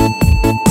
嗯。